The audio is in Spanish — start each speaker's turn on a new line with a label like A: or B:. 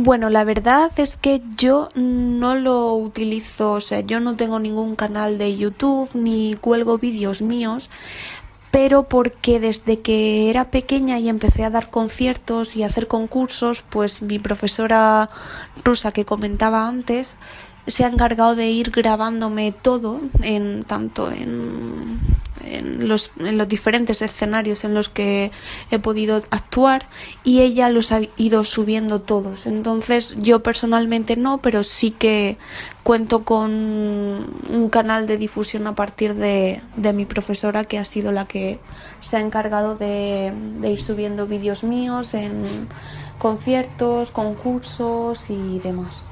A: Bueno, la verdad es que yo no lo utilizo, o sea, yo no tengo ningún canal de YouTube ni cuelgo vídeos míos, pero porque desde que era pequeña y empecé a dar conciertos y hacer concursos, pues mi profesora rusa que comentaba antes se ha encargado de ir grabándome todo, en tanto en, en los diferentes escenarios en los que he podido actuar y ella los ha ido subiendo todos. Entonces yo personalmente no, pero sí que cuento con un canal de difusión a partir de, de mi profesora que ha sido la que se ha encargado de ir subiendo vídeos míos en conciertos, concursos y demás.